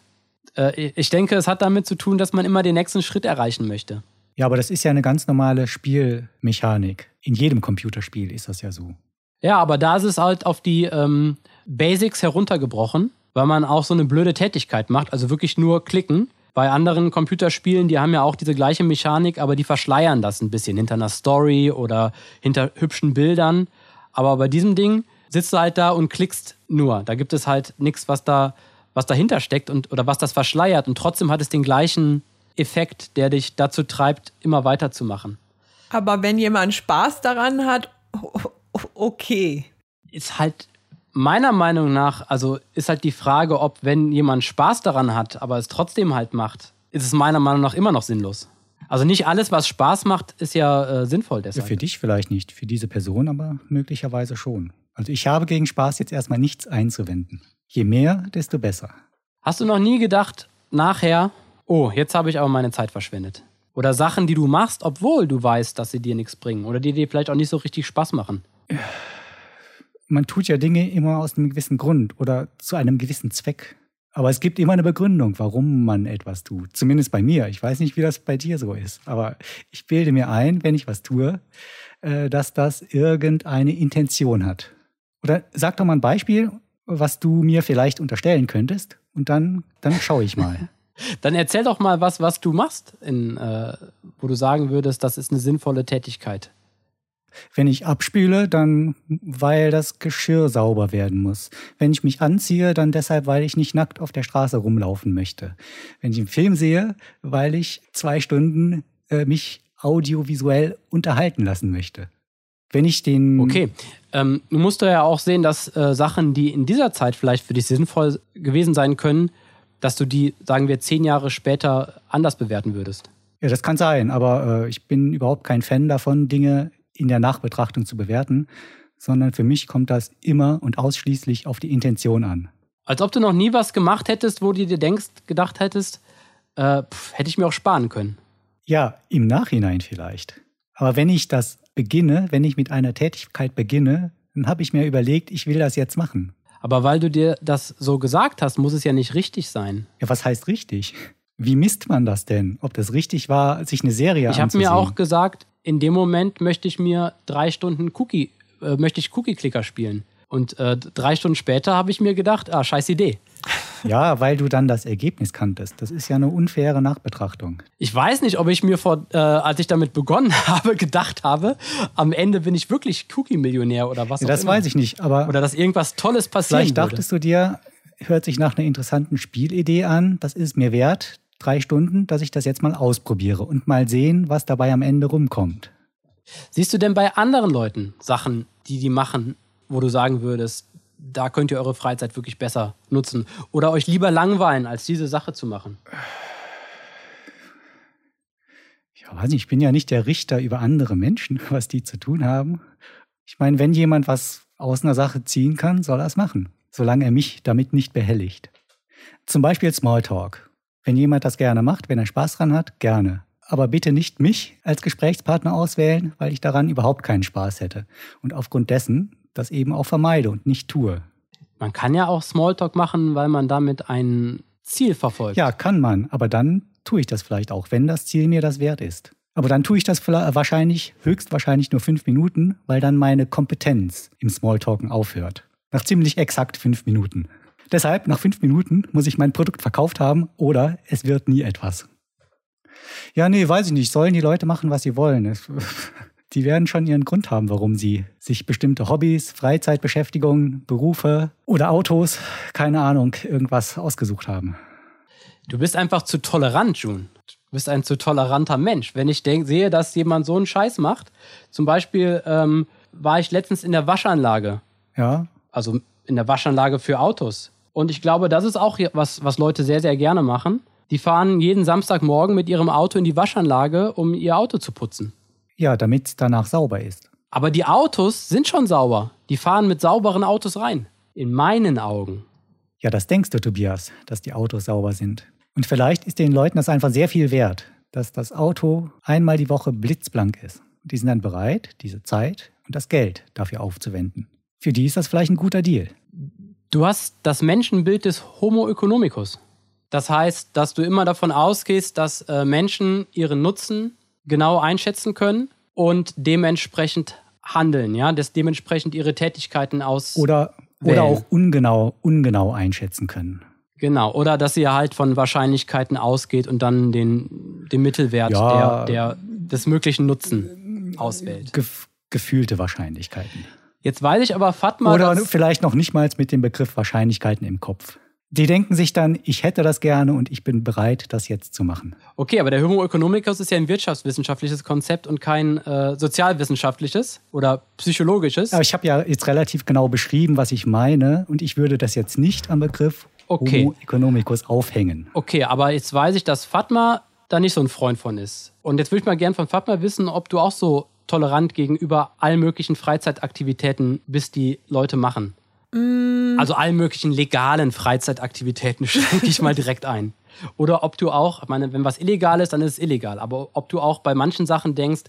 äh, ich denke, es hat damit zu tun, dass man immer den nächsten Schritt erreichen möchte. Ja, aber das ist ja eine ganz normale Spielmechanik. In jedem Computerspiel ist das ja so. Ja, aber da ist es halt auf die ähm, Basics heruntergebrochen, weil man auch so eine blöde Tätigkeit macht, also wirklich nur klicken, Bei anderen Computerspielen, die haben ja auch diese gleiche Mechanik, aber die verschleiern das ein bisschen hinter einer Story oder hinter hübschen Bildern. Aber bei diesem Ding sitzt du halt da und klickst nur. Da gibt es halt nichts, was da was dahinter steckt und oder was das verschleiert und trotzdem hat es den gleichen Effekt, der dich dazu treibt, immer weiterzumachen. Aber wenn jemand Spaß daran hat, okay. Ist halt meiner Meinung nach, also ist halt die Frage, ob wenn jemand Spaß daran hat, aber es trotzdem halt macht, ist es meiner Meinung nach immer noch sinnlos. Also nicht alles, was Spaß macht, ist ja äh, sinnvoll deshalb. Für dich vielleicht nicht, für diese Person aber möglicherweise schon. Also ich habe gegen Spaß jetzt erstmal nichts einzuwenden. Je mehr, desto besser. Hast du noch nie gedacht, nachher, oh, jetzt habe ich aber meine Zeit verschwendet? Oder Sachen, die du machst, obwohl du weißt, dass sie dir nichts bringen oder die dir vielleicht auch nicht so richtig Spaß machen? Man tut ja Dinge immer aus einem gewissen Grund oder zu einem gewissen Zweck. Aber es gibt immer eine Begründung, warum man etwas tut. Zumindest bei mir. Ich weiß nicht, wie das bei dir so ist. Aber ich bilde mir ein, wenn ich was tue, äh, dass das irgendeine Intention hat. Oder sag doch mal ein Beispiel was du mir vielleicht unterstellen könntest. Und dann, dann schaue ich mal. dann erzähl doch mal was, was du machst, in, äh, wo du sagen würdest, das ist eine sinnvolle Tätigkeit. Wenn ich abspüle, dann weil das Geschirr sauber werden muss. Wenn ich mich anziehe, dann deshalb, weil ich nicht nackt auf der Straße rumlaufen möchte. Wenn ich einen Film sehe, weil ich zwei Stunden äh, mich audiovisuell unterhalten lassen möchte. Wenn ich den. Okay. Ähm, du musst ja auch sehen, dass äh, Sachen, die in dieser Zeit vielleicht für dich sinnvoll gewesen sein können, dass du die, sagen wir, zehn Jahre später anders bewerten würdest. Ja, das kann sein, aber äh, ich bin überhaupt kein Fan davon, Dinge in der Nachbetrachtung zu bewerten, sondern für mich kommt das immer und ausschließlich auf die Intention an. Als ob du noch nie was gemacht hättest, wo du dir denkst, gedacht hättest, äh, pff, hätte ich mir auch sparen können. Ja, im Nachhinein vielleicht. Aber wenn ich das beginne, wenn ich mit einer Tätigkeit beginne, dann habe ich mir überlegt, ich will das jetzt machen. Aber weil du dir das so gesagt hast, muss es ja nicht richtig sein. Ja, was heißt richtig? Wie misst man das denn? Ob das richtig war, sich eine Serie Ich habe mir auch gesagt, in dem Moment möchte ich mir drei Stunden Cookie, äh, möchte ich Cookie-Clicker spielen. Und äh, drei Stunden später habe ich mir gedacht, ah, scheiß Idee. Ja, weil du dann das Ergebnis kanntest. Das ist ja eine unfaire Nachbetrachtung. Ich weiß nicht, ob ich mir vor, äh, als ich damit begonnen habe, gedacht habe, am Ende bin ich wirklich Cookie-Millionär oder was ja, Das immer. weiß ich nicht, aber. Oder dass irgendwas Tolles passiert. Vielleicht dachtest würde. du dir, hört sich nach einer interessanten Spielidee an, das ist mir wert, drei Stunden, dass ich das jetzt mal ausprobiere und mal sehen, was dabei am Ende rumkommt. Siehst du denn bei anderen Leuten Sachen, die die machen, wo du sagen würdest, da könnt ihr eure Freizeit wirklich besser nutzen. Oder euch lieber langweilen, als diese Sache zu machen. Ja, weiß nicht, ich bin ja nicht der Richter über andere Menschen, was die zu tun haben. Ich meine, wenn jemand was aus einer Sache ziehen kann, soll er es machen, solange er mich damit nicht behelligt. Zum Beispiel Smalltalk. Wenn jemand das gerne macht, wenn er Spaß dran hat, gerne. Aber bitte nicht mich als Gesprächspartner auswählen, weil ich daran überhaupt keinen Spaß hätte. Und aufgrund dessen das eben auch vermeide und nicht tue. Man kann ja auch Smalltalk machen, weil man damit ein Ziel verfolgt. Ja, kann man, aber dann tue ich das vielleicht auch, wenn das Ziel mir das wert ist. Aber dann tue ich das wahrscheinlich, höchstwahrscheinlich nur fünf Minuten, weil dann meine Kompetenz im Smalltalken aufhört. Nach ziemlich exakt fünf Minuten. Deshalb, nach fünf Minuten muss ich mein Produkt verkauft haben oder es wird nie etwas. Ja, nee, weiß ich nicht. Sollen die Leute machen, was sie wollen die werden schon ihren Grund haben, warum sie sich bestimmte Hobbys, Freizeitbeschäftigungen, Berufe oder Autos, keine Ahnung, irgendwas ausgesucht haben. Du bist einfach zu tolerant, June. Du bist ein zu toleranter Mensch. Wenn ich denk, sehe, dass jemand so einen Scheiß macht, zum Beispiel ähm, war ich letztens in der Waschanlage. Ja. Also in der Waschanlage für Autos. Und ich glaube, das ist auch was, was Leute sehr, sehr gerne machen. Die fahren jeden Samstagmorgen mit ihrem Auto in die Waschanlage, um ihr Auto zu putzen. Ja, damit es danach sauber ist. Aber die Autos sind schon sauber. Die fahren mit sauberen Autos rein. In meinen Augen. Ja, das denkst du, Tobias, dass die Autos sauber sind. Und vielleicht ist den Leuten das einfach sehr viel wert, dass das Auto einmal die Woche blitzblank ist. Die sind dann bereit, diese Zeit und das Geld dafür aufzuwenden. Für die ist das vielleicht ein guter Deal. Du hast das Menschenbild des Homo economicus. Das heißt, dass du immer davon ausgehst, dass äh, Menschen ihren Nutzen genau einschätzen können und dementsprechend handeln, ja, das dementsprechend ihre Tätigkeiten aus. Oder, oder auch ungenau, ungenau einschätzen können. Genau, oder dass sie halt von Wahrscheinlichkeiten ausgeht und dann den, den Mittelwert Ja. der, der, des möglichen Nutzen auswählt. Gef gefühlte Wahrscheinlichkeiten. Jetzt weiß ich aber, Fatma, Oder dass, vielleicht noch nicht mal mit dem Begriff Wahrscheinlichkeiten im Kopf. Die denken sich dann, ich hätte das gerne und ich bin bereit, das jetzt zu machen. okay, aber der Homo economicus ist ja ein wirtschaftswissenschaftliches Konzept und kein äh, sozialwissenschaftliches oder psychologisches. Aber ich habe ja jetzt relativ genau beschrieben, was ich meine und ich würde das jetzt nicht am Begriff Okay. Homo economicus aufhängen. Okay, aber jetzt weiß ich, dass Fatma da nicht so ein Freund von ist. Und jetzt würde ich mal gern von Fatma wissen, ob du auch so tolerant gegenüber allen möglichen Freizeitaktivitäten bist, die Leute machen. Also allen möglichen legalen Freizeitaktivitäten schränke ich mal direkt ein. Oder ob du auch, ich meine, wenn was illegal ist, dann ist es illegal. Aber ob du auch bei manchen Sachen denkst,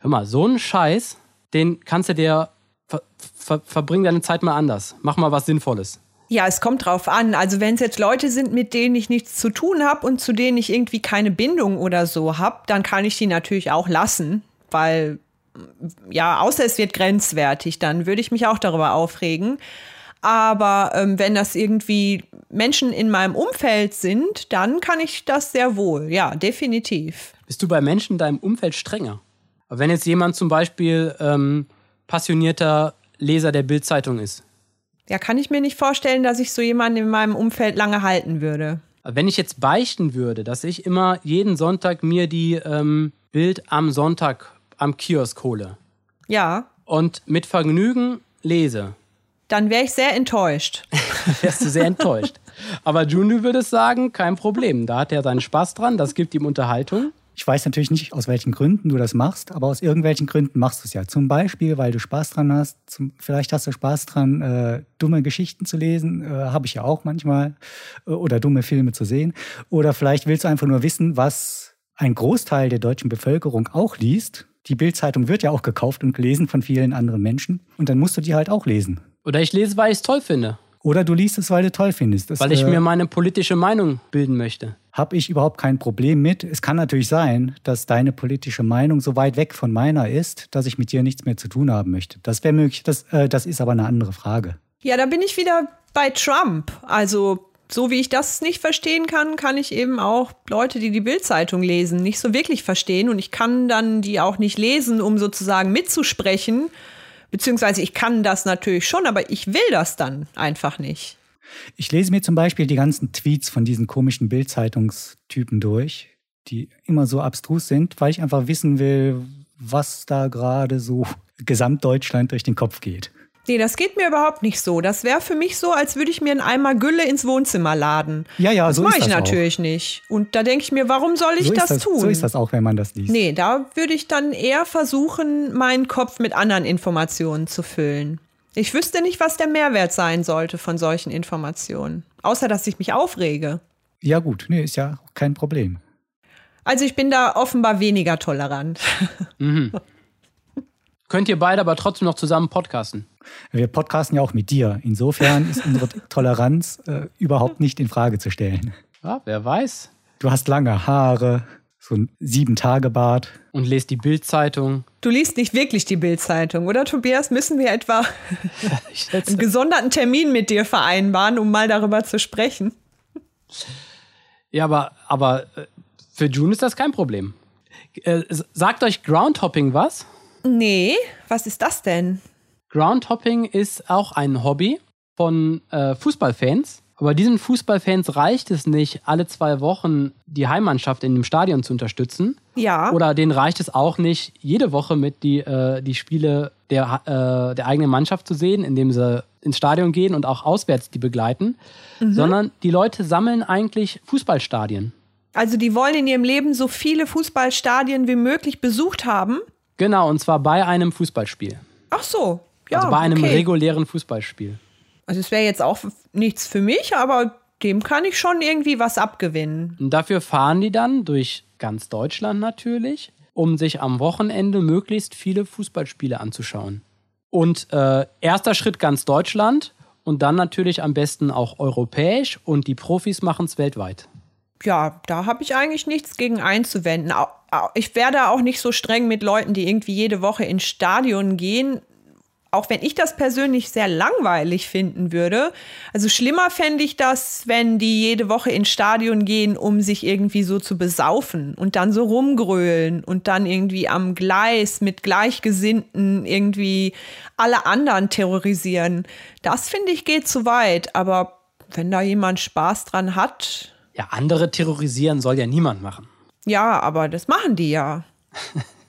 hör mal, so einen Scheiß, den kannst du dir, ver, ver, verbring deine Zeit mal anders. Mach mal was Sinnvolles. Ja, es kommt drauf an. Also wenn es jetzt Leute sind, mit denen ich nichts zu tun habe und zu denen ich irgendwie keine Bindung oder so habe, dann kann ich die natürlich auch lassen, weil ja, außer es wird grenzwertig, dann würde ich mich auch darüber aufregen. Aber ähm, wenn das irgendwie Menschen in meinem Umfeld sind, dann kann ich das sehr wohl. Ja, definitiv. Bist du bei Menschen in deinem Umfeld strenger? Wenn jetzt jemand zum Beispiel ähm, passionierter Leser der Bildzeitung ist, Ja, kann ich mir nicht vorstellen, dass ich so jemanden in meinem Umfeld lange halten würde. wenn ich jetzt beichten würde, dass ich immer jeden Sonntag mir die ähm, Bild am Sonntag am Kiosk hole Ja, und mit Vergnügen lese, dann wäre ich sehr enttäuscht. wärst du sehr enttäuscht. Aber Junu würde sagen, kein Problem. Da hat er seinen Spaß dran, das gibt ihm Unterhaltung. Ich weiß natürlich nicht, aus welchen Gründen du das machst, aber aus irgendwelchen Gründen machst du es ja. Zum Beispiel, weil du Spaß dran hast. Zum, vielleicht hast du Spaß dran, äh, dumme Geschichten zu lesen. Äh, Habe ich ja auch manchmal. Äh, oder dumme Filme zu sehen. Oder vielleicht willst du einfach nur wissen, was ein Großteil der deutschen Bevölkerung auch liest. Die Bildzeitung wird ja auch gekauft und gelesen von vielen anderen Menschen. Und dann musst du die halt auch lesen. Oder ich lese, weil ich es toll finde. Oder du liest es, weil du toll findest. Das, Weil ich äh, mir meine politische Meinung bilden möchte. habe ich überhaupt kein Problem mit. Es kann natürlich sein, dass deine politische Meinung so weit weg von meiner ist, dass ich mit dir nichts mehr zu tun haben möchte. Das wäre möglich. Das, äh, das ist aber eine andere Frage. Ja, da bin ich wieder bei Trump. Also, so wie ich das nicht verstehen kann, kann ich eben auch Leute, die die Bildzeitung lesen, nicht so wirklich verstehen. Und ich kann dann die auch nicht lesen, um sozusagen mitzusprechen. Beziehungsweise ich kann das natürlich schon, aber ich will das dann einfach nicht. Ich lese mir zum Beispiel die ganzen Tweets von diesen komischen Bildzeitungstypen durch, die immer so abstrus sind, weil ich einfach wissen will, was da gerade so Gesamtdeutschland durch den Kopf geht. Nee, das geht mir überhaupt nicht so. Das wäre für mich so, als würde ich mir einen Eimer Gülle ins Wohnzimmer laden. Ja, ja, das so mache ist ich das natürlich nicht. Und da denke ich mir, warum soll ich so das, das tun? So ist das auch, wenn man das liest. Nee, da würde ich dann eher versuchen, meinen Kopf mit anderen Informationen zu füllen. Ich wüsste nicht, was der Mehrwert sein sollte von solchen Informationen. Außer, dass ich mich aufrege. Ja gut, nee, ist ja kein Problem. Also ich bin da offenbar weniger tolerant. Könnt ihr beide aber trotzdem noch zusammen podcasten. Wir podcasten ja auch mit dir. Insofern ist unsere Toleranz äh, überhaupt nicht in Frage zu stellen. Ja, wer weiß. Du hast lange Haare, so ein Sieben-Tage-Bart. Und lest die Bildzeitung. Du liest nicht wirklich die Bildzeitung, oder Tobias? Müssen wir etwa einen gesonderten Termin mit dir vereinbaren, um mal darüber zu sprechen? Ja, aber, aber äh, für June ist das kein Problem. Äh, sagt euch Groundhopping was? Nee, was ist das denn? Groundhopping ist auch ein Hobby von äh, Fußballfans. Aber diesen Fußballfans reicht es nicht, alle zwei Wochen die Heimmannschaft in dem Stadion zu unterstützen. Ja. Oder denen reicht es auch nicht, jede Woche mit die, äh, die Spiele der, äh, der eigenen Mannschaft zu sehen, indem sie ins Stadion gehen und auch auswärts die begleiten, sondern die Leute sammeln eigentlich Fußballstadien. Also die wollen in ihrem Leben so viele Fußballstadien wie möglich besucht haben. Genau, und zwar bei einem Fußballspiel. Ach so. Ja, also bei einem okay. regulären Fußballspiel. Also es wäre jetzt auch nichts für mich, aber dem kann ich schon irgendwie was abgewinnen. Und dafür fahren die dann durch ganz Deutschland natürlich, um sich am Wochenende möglichst viele Fußballspiele anzuschauen. Und äh, erster Schritt ganz Deutschland und dann natürlich am besten auch europäisch und die Profis machen es weltweit. Ja, da habe ich eigentlich nichts gegen einzuwenden. Ich werde auch nicht so streng mit Leuten, die irgendwie jede Woche ins Stadion gehen. auch wenn ich das persönlich sehr langweilig finden würde. Also schlimmer fände ich das, wenn die jede Woche ins Stadion gehen, um sich irgendwie so zu besaufen und dann so rumgrölen und dann irgendwie am Gleis mit Gleichgesinnten irgendwie alle anderen terrorisieren. Das finde ich geht zu weit. Aber wenn da jemand Spaß dran hat. Ja, andere terrorisieren soll ja niemand machen. Ja, aber das machen die ja.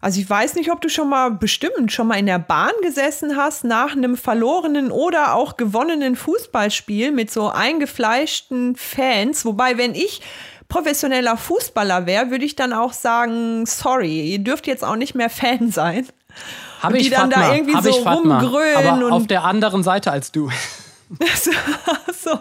Also ich weiß nicht, ob du schon mal bestimmt schon mal in der Bahn gesessen hast nach einem verlorenen oder auch gewonnenen Fußballspiel mit so eingefleischten Fans. Wobei, wenn ich professioneller Fußballer wäre, würde ich dann auch sagen, sorry, ihr dürft jetzt auch nicht mehr Fan sein. Habe ich die dann Fatma, da irgendwie so rumgrölen. Aber auf der anderen Seite als du. so.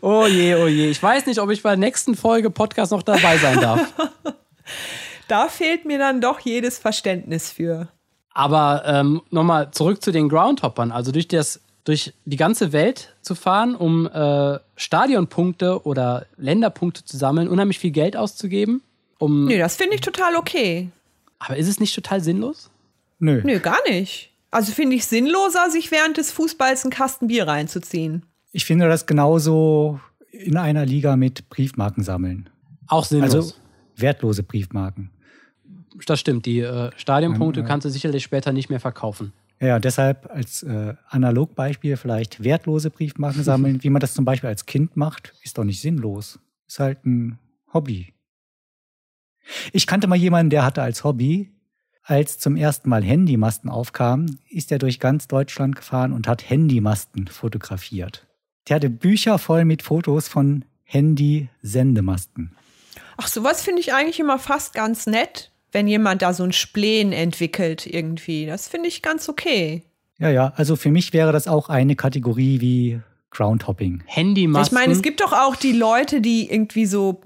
Oh je, oh je. Ich weiß nicht, ob ich bei der nächsten Folge Podcast noch dabei sein darf. da fehlt mir dann doch jedes Verständnis für. Aber ähm, nochmal zurück zu den Groundhoppern. Also durch, das, durch die ganze Welt zu fahren, um äh, Stadionpunkte oder Länderpunkte zu sammeln, unheimlich viel Geld auszugeben. Um nee, das finde ich total okay. Aber ist es nicht total sinnlos? Nö. Nö, gar nicht. Also finde ich sinnloser, sich während des Fußballs einen Kasten Bier reinzuziehen. Ich finde das genauso in einer Liga mit Briefmarken sammeln. Auch sinnlos. Also wertlose Briefmarken das stimmt. Die äh, Stadionpunkte ja, kannst du sicherlich später nicht mehr verkaufen. Ja, deshalb als äh, Analogbeispiel vielleicht wertlose Briefmarken sammeln. Wie man das zum Beispiel als Kind macht, ist doch nicht sinnlos. Ist halt ein Hobby. Ich kannte mal jemanden, der hatte als Hobby, als zum ersten Mal Handymasten aufkamen, ist er durch ganz Deutschland gefahren und hat Handymasten fotografiert. Der hatte Bücher voll mit Fotos von Handy-Sendemasten. Ach, sowas finde ich eigentlich immer fast ganz nett wenn jemand da so ein Spleen entwickelt irgendwie. Das finde ich ganz okay. Ja, ja, also für mich wäre das auch eine Kategorie wie Groundhopping. Handymasten. Ich meine, es gibt doch auch die Leute, die irgendwie so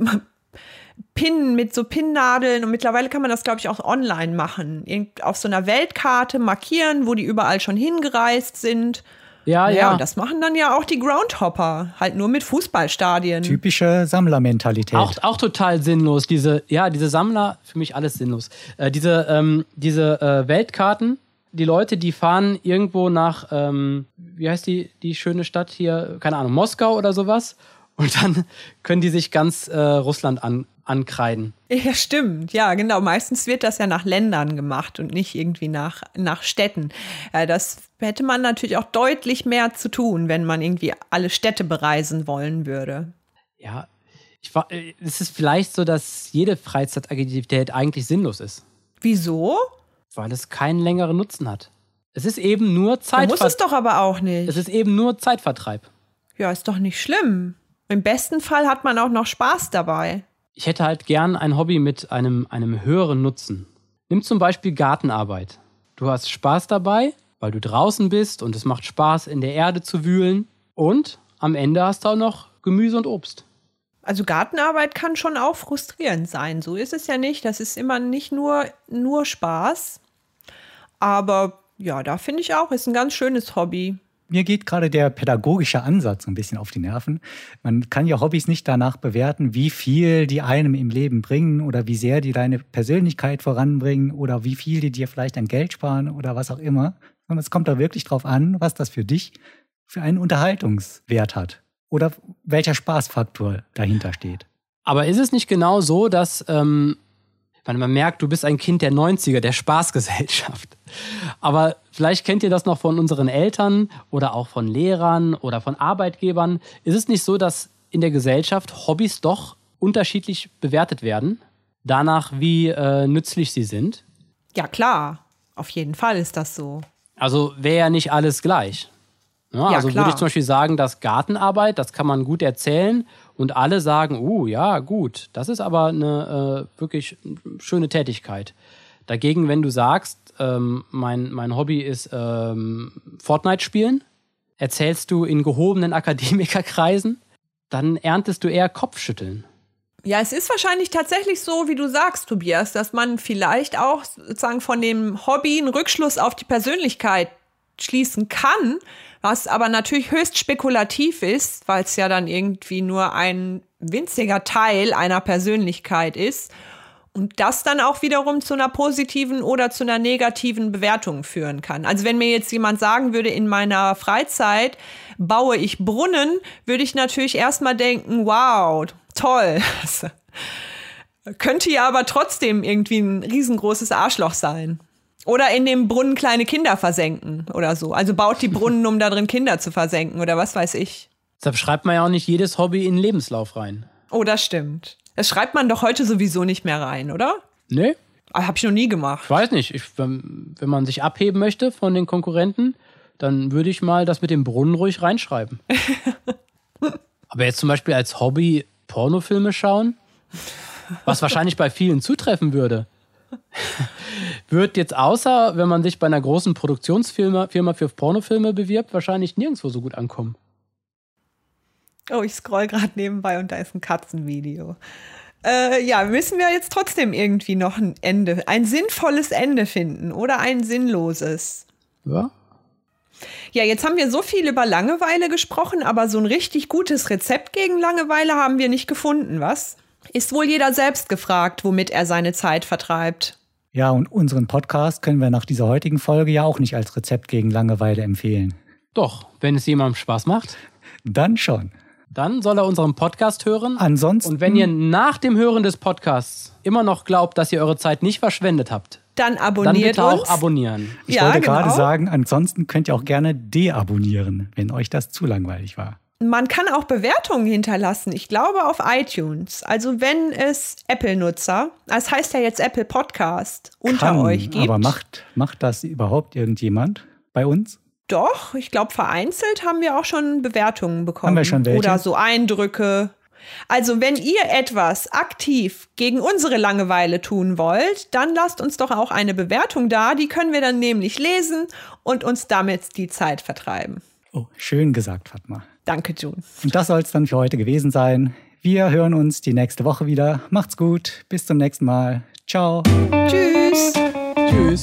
Pinnen mit so Pinnnadeln und mittlerweile kann man das, glaube ich, auch online machen. Irgend auf so einer Weltkarte markieren, wo die überall schon hingereist sind. Ja, ja. Ja, und das machen dann ja auch die Groundhopper, halt nur mit Fußballstadien. Typische Sammlermentalität. Auch, auch total sinnlos. Diese, ja, diese Sammler, für mich alles sinnlos. Äh, diese ähm, diese äh, Weltkarten, die Leute, die fahren irgendwo nach, ähm, wie heißt die, die schöne Stadt hier, keine Ahnung, Moskau oder sowas. Und dann können die sich ganz äh, Russland an, ankreiden. Ja, stimmt. Ja, genau. Meistens wird das ja nach Ländern gemacht und nicht irgendwie nach, nach Städten. Ja, das hätte man natürlich auch deutlich mehr zu tun, wenn man irgendwie alle Städte bereisen wollen würde. Ja, ich, äh, es ist vielleicht so, dass jede Freizeitaktivität eigentlich sinnlos ist. Wieso? Weil es keinen längeren Nutzen hat. Es ist eben nur Zeitvertreib. Muss es doch aber auch nicht. Es ist eben nur Zeitvertreib. Ja, ist doch nicht schlimm. Im besten Fall hat man auch noch Spaß dabei ich hätte halt gern ein Hobby mit einem, einem höheren Nutzen. Nimm zum Beispiel Gartenarbeit. Du hast Spaß dabei, weil du draußen bist und es macht Spaß, in der Erde zu wühlen. Und am Ende hast du auch noch Gemüse und Obst. Also Gartenarbeit kann schon auch frustrierend sein. So ist es ja nicht. Das ist immer nicht nur, nur Spaß. Aber ja, da finde ich auch, ist ein ganz schönes Hobby mir geht gerade der pädagogische Ansatz ein bisschen auf die Nerven. Man kann ja Hobbys nicht danach bewerten, wie viel die einem im Leben bringen oder wie sehr die deine Persönlichkeit voranbringen oder wie viel die dir vielleicht an Geld sparen oder was auch immer. Sondern es kommt da wirklich drauf an, was das für dich für einen Unterhaltungswert hat oder welcher Spaßfaktor dahinter steht. Aber ist es nicht genau so, dass ähm, man, merkt, du bist ein Kind der 90er, der Spaßgesellschaft. Aber vielleicht kennt ihr das noch von unseren Eltern oder auch von Lehrern oder von Arbeitgebern. Ist es nicht so, dass in der Gesellschaft Hobbys doch unterschiedlich bewertet werden? Danach, wie äh, nützlich sie sind? Ja, klar. Auf jeden Fall ist das so. Also wäre ja nicht alles gleich. Ja, ja, also klar. würde ich zum Beispiel sagen, dass Gartenarbeit, das kann man gut erzählen und alle sagen, uh, ja, gut, das ist aber eine äh, wirklich schöne Tätigkeit. Dagegen, wenn du sagst, ähm, mein, mein Hobby ist ähm, Fortnite spielen, erzählst du in gehobenen Akademikerkreisen, dann erntest du eher Kopfschütteln. Ja, es ist wahrscheinlich tatsächlich so, wie du sagst, Tobias, dass man vielleicht auch sozusagen von dem Hobby einen Rückschluss auf die Persönlichkeit schließen kann, was aber natürlich höchst spekulativ ist, weil es ja dann irgendwie nur ein winziger Teil einer Persönlichkeit ist. Und das dann auch wiederum zu einer positiven oder zu einer negativen Bewertung führen kann. Also wenn mir jetzt jemand sagen würde, in meiner Freizeit baue ich Brunnen, würde ich natürlich erstmal denken, wow, toll. Könnte ja aber trotzdem irgendwie ein riesengroßes Arschloch sein. Oder in dem Brunnen kleine Kinder versenken oder so. Also baut die Brunnen, um da drin Kinder zu versenken oder was weiß ich. Deshalb schreibt man ja auch nicht jedes Hobby in den Lebenslauf rein. Oh, das stimmt. Das schreibt man doch heute sowieso nicht mehr rein, oder? Nee. Ah, hab ich noch nie gemacht. Ich weiß nicht. Ich, wenn, wenn man sich abheben möchte von den Konkurrenten, dann würde ich mal das mit dem Brunnen ruhig reinschreiben. Aber jetzt zum Beispiel als Hobby Pornofilme schauen, was wahrscheinlich bei vielen zutreffen würde wird jetzt außer, wenn man sich bei einer großen Produktionsfirma Firma für Pornofilme bewirbt, wahrscheinlich nirgendwo so gut ankommen. Oh, ich scroll gerade nebenbei und da ist ein Katzenvideo. Äh, ja, müssen wir jetzt trotzdem irgendwie noch ein Ende, ein sinnvolles Ende finden oder ein sinnloses? Ja. Ja, jetzt haben wir so viel über Langeweile gesprochen, aber so ein richtig gutes Rezept gegen Langeweile haben wir nicht gefunden, was? Ist wohl jeder selbst gefragt, womit er seine Zeit vertreibt. Ja, und unseren Podcast können wir nach dieser heutigen Folge ja auch nicht als Rezept gegen Langeweile empfehlen. Doch, wenn es jemandem Spaß macht. Dann schon. Dann soll er unseren Podcast hören. Ansonsten. Und wenn ihr nach dem Hören des Podcasts immer noch glaubt, dass ihr eure Zeit nicht verschwendet habt, dann abonniert dann bitte uns. auch abonnieren. Ich Ja, wollte genau. gerade sagen, ansonsten könnt ihr auch gerne deabonnieren, wenn euch das zu langweilig war. Man kann auch Bewertungen hinterlassen. Ich glaube auf iTunes. Also wenn es Apple-Nutzer, das heißt ja jetzt Apple Podcast, unter Kann, euch gibt. aber macht, macht das überhaupt irgendjemand bei uns? Doch, ich glaube vereinzelt haben wir auch schon Bewertungen bekommen. Haben wir schon welche? Oder so Eindrücke. Also wenn ihr etwas aktiv gegen unsere Langeweile tun wollt, dann lasst uns doch auch eine Bewertung da. Die können wir dann nämlich lesen und uns damit die Zeit vertreiben. Oh, schön gesagt, Fatma. Danke, June. Und das soll es dann für heute gewesen sein. Wir hören uns die nächste Woche wieder. Macht's gut. Bis zum nächsten Mal. Ciao. Tschüss. Tschüss.